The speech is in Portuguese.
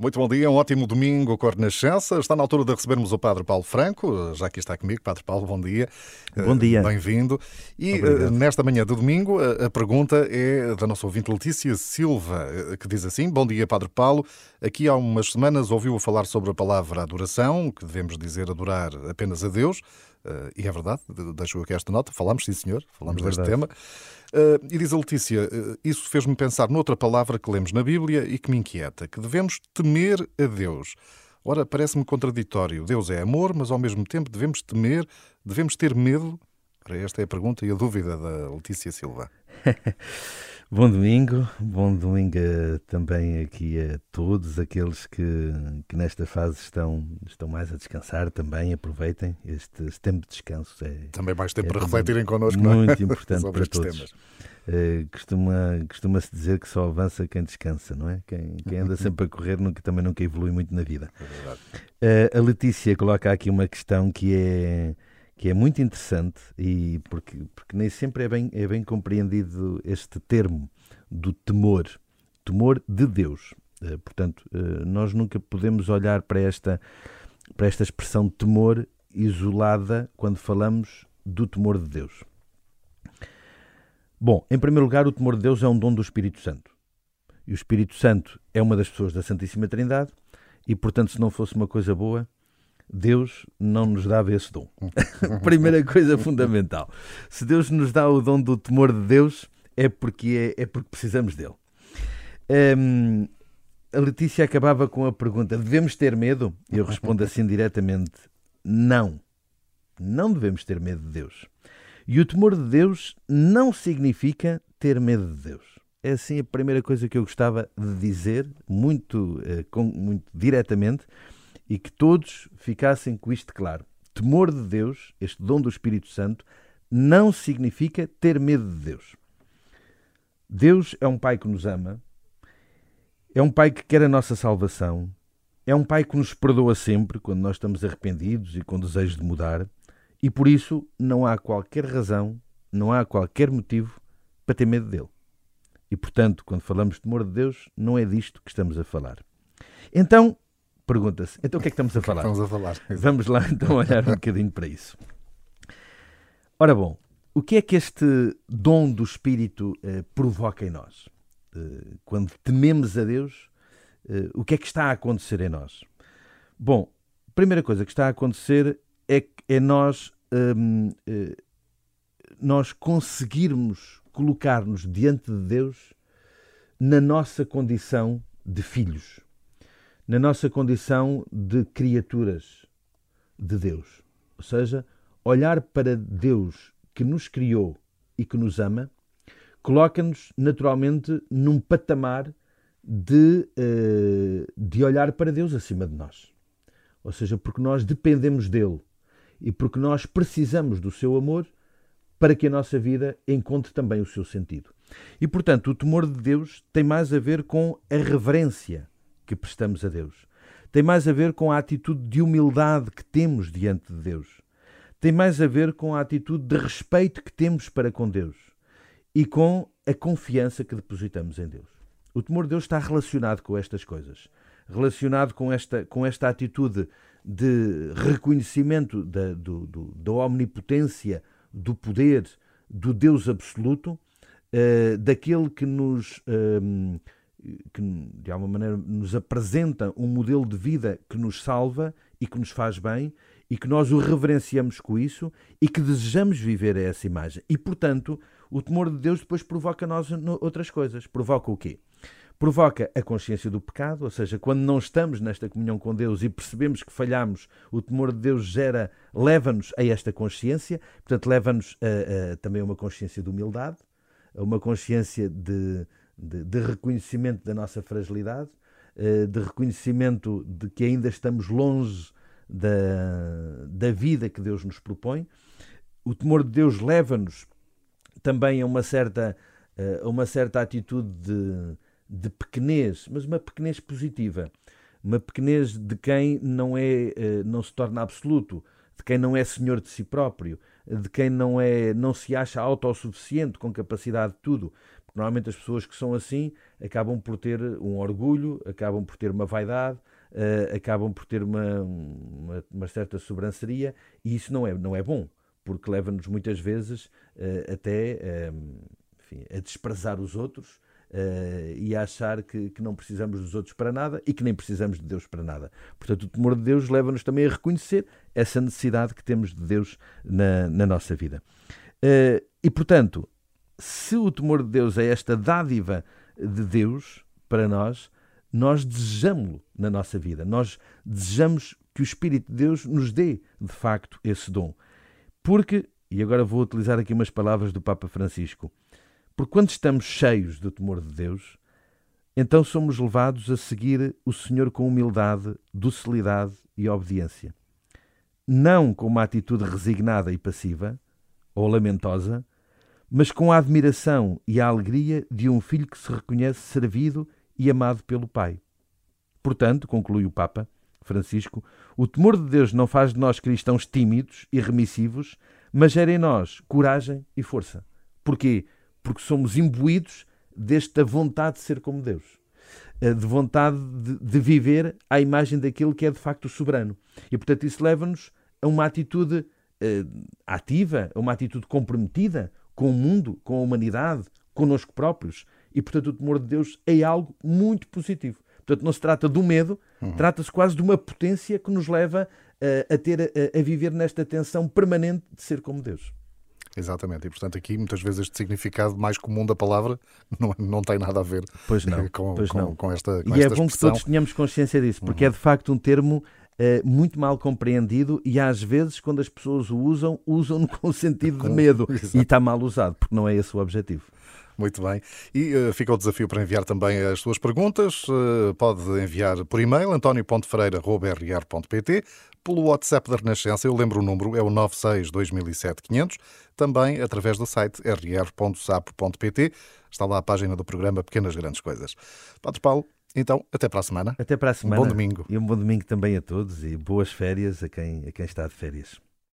Muito bom dia, um ótimo domingo com a Renascença. Está na altura de recebermos o Padre Paulo Franco, já aqui está comigo. Padre Paulo, bom dia. Bom dia. Bem-vindo. E Obrigado. nesta manhã de domingo, a pergunta é da nossa ouvinte Letícia Silva, que diz assim: Bom dia, Padre Paulo. Aqui há umas semanas ouviu falar sobre a palavra adoração, que devemos dizer adorar apenas a Deus. E é verdade, deixo aqui esta nota. Falamos, sim, senhor, falamos é deste tema. Uh, e diz a Letícia: uh, Isso fez-me pensar noutra palavra que lemos na Bíblia e que me inquieta, que devemos temer a Deus. Ora, parece-me contraditório. Deus é amor, mas ao mesmo tempo devemos temer, devemos ter medo? Ora, esta é a pergunta e a dúvida da Letícia Silva. Bom domingo, bom domingo também aqui a todos aqueles que, que nesta fase estão, estão mais a descansar também, aproveitem este, este tempo de descanso. É, também mais tempo é para refletirem connosco, é? Muito importante para todos. Uh, costuma, costuma-se dizer que só avança quem descansa, não é? Quem, quem anda sempre a correr nunca, também nunca evolui muito na vida. É uh, a Letícia coloca aqui uma questão que é que é muito interessante e porque, porque nem sempre é bem, é bem compreendido este termo do temor, temor de Deus. Uh, portanto, uh, nós nunca podemos olhar para esta, para esta expressão de temor isolada quando falamos do temor de Deus. Bom, em primeiro lugar, o temor de Deus é um dom do Espírito Santo. E o Espírito Santo é uma das pessoas da Santíssima Trindade, e portanto, se não fosse uma coisa boa, Deus não nos dava esse dom. Primeira coisa fundamental. Se Deus nos dá o dom do temor de Deus, é porque, é, é porque precisamos dele. Um, a Letícia acabava com a pergunta: devemos ter medo? Eu respondo assim diretamente: não. Não devemos ter medo de Deus. E o temor de Deus não significa ter medo de Deus. É assim a primeira coisa que eu gostava de dizer, muito, uh, com, muito diretamente e que todos ficassem com isto claro. Temor de Deus, este dom do Espírito Santo, não significa ter medo de Deus. Deus é um Pai que nos ama, é um Pai que quer a nossa salvação, é um Pai que nos perdoa sempre quando nós estamos arrependidos e com desejo de mudar, e por isso não há qualquer razão, não há qualquer motivo para ter medo dele. E portanto, quando falamos de temor de Deus, não é disto que estamos a falar. Então, pergunta-se: então o que é que estamos a falar? Estamos a falar. Vamos lá então olhar um bocadinho para isso. Ora bom, o que é que este dom do Espírito eh, provoca em nós? Eh, quando tememos a Deus, eh, o que é que está a acontecer em nós? Bom, a primeira coisa que está a acontecer é, é nós, hum, eh, nós conseguirmos colocar-nos diante de Deus na nossa condição de filhos na nossa condição de criaturas de Deus. Ou seja, olhar para Deus que nos criou e que nos ama, coloca-nos naturalmente num patamar de, eh, de olhar para Deus acima de nós. Ou seja, porque nós dependemos dele e porque nós precisamos do seu amor para que a nossa vida encontre também o seu sentido. E portanto, o temor de Deus tem mais a ver com a reverência que prestamos a Deus. Tem mais a ver com a atitude de humildade que temos diante de Deus. Tem mais a ver com a atitude de respeito que temos para com Deus e com a confiança que depositamos em Deus. O temor de Deus está relacionado com estas coisas, relacionado com esta, com esta atitude de reconhecimento da, do, do, da omnipotência, do poder, do Deus absoluto, uh, daquele que nos. Uh, que de alguma maneira nos apresenta um modelo de vida que nos salva e que nos faz bem e que nós o reverenciamos com isso e que desejamos viver a essa imagem. E, portanto, o temor de Deus depois provoca nós outras coisas. Provoca o quê? Provoca a consciência do pecado, ou seja, quando não estamos nesta comunhão com Deus e percebemos que falhamos, o temor de Deus gera, leva-nos a esta consciência, portanto, leva-nos a, a, também a uma consciência de humildade, a uma consciência de, de, de reconhecimento da nossa fragilidade, eh, de reconhecimento de que ainda estamos longe da, da vida que Deus nos propõe. O temor de Deus leva-nos também a uma certa, eh, a uma certa atitude de, de pequenez, mas uma pequenez positiva. Uma pequenez de quem não, é, eh, não se torna absoluto, de quem não é senhor de si próprio, de quem não, é, não se acha autossuficiente, com capacidade de tudo. Normalmente as pessoas que são assim acabam por ter um orgulho, acabam por ter uma vaidade, uh, acabam por ter uma, uma, uma, certa sobranceria e isso não é, não é bom, porque leva-nos muitas vezes uh, até enfim, a desprezar os outros Uh, e a achar que, que, não precisamos dos outros para nada e que nem precisamos de Deus para nada. Portanto, o temor de Deus leva-nos também a reconhecer essa necessidade que temos de Deus na, na nossa vida. Uh, e, portanto, se o temor de Deus é esta dádiva de Deus para nós, nós desejamos-lo na nossa vida. Nós desejamos que o Espírito de Deus nos dê, de facto, esse dom. Porque, e agora vou utilizar aqui umas palavras do Papa Francisco, porque quando estamos cheios do temor de Deus, então somos levados a seguir o Senhor com humildade, docilidade e obediência. Não com uma atitude resignada e passiva, ou lamentosa, mas com a admiração e a alegria de um filho que se reconhece servido e amado pelo Pai. Portanto, conclui o Papa Francisco, o temor de Deus não faz de nós cristãos tímidos e remissivos, mas gera em nós coragem e força. Porquê? porque somos imbuídos desta vontade de ser como Deus, eh, de vontade de, de viver à imagem daquilo que é de facto soberano. E portanto isso leva-nos a uma atitude eh, ativa, a uma atitude comprometida com o mundo, com a humanidade, connosco próprios. E portanto o temor de Deus é algo muito positivo. Portanto, não se trata do medo, uhum. trata-se quase de uma potência que nos leva uh, a ter a, a, viver nesta tensão permanente de ser como Deus. Exatamente, e portanto aqui muitas vezes este significado mais comum da palavra não, não tem nada a ver pois não, com, pois com, não. com esta com E esta é bom expressão. que todos tenhamos consciência disso, porque uhum. é de facto um termo Uh, muito mal compreendido e às vezes, quando as pessoas o usam, usam-no com o sentido de medo. e está mal usado, porque não é esse o objetivo. Muito bem. E uh, fica o desafio para enviar também as suas perguntas. Uh, pode enviar por e-mail antonio.ferreira.rr.pt pelo WhatsApp da Renascença. Eu lembro o número, é o 96 2007 500. Também através do site rr.sapo.pt. Está lá a página do programa Pequenas Grandes Coisas. Padre Paulo, então, até para a semana. Até para a semana. Um bom domingo. E um bom domingo também a todos e boas férias a quem, a quem está de férias.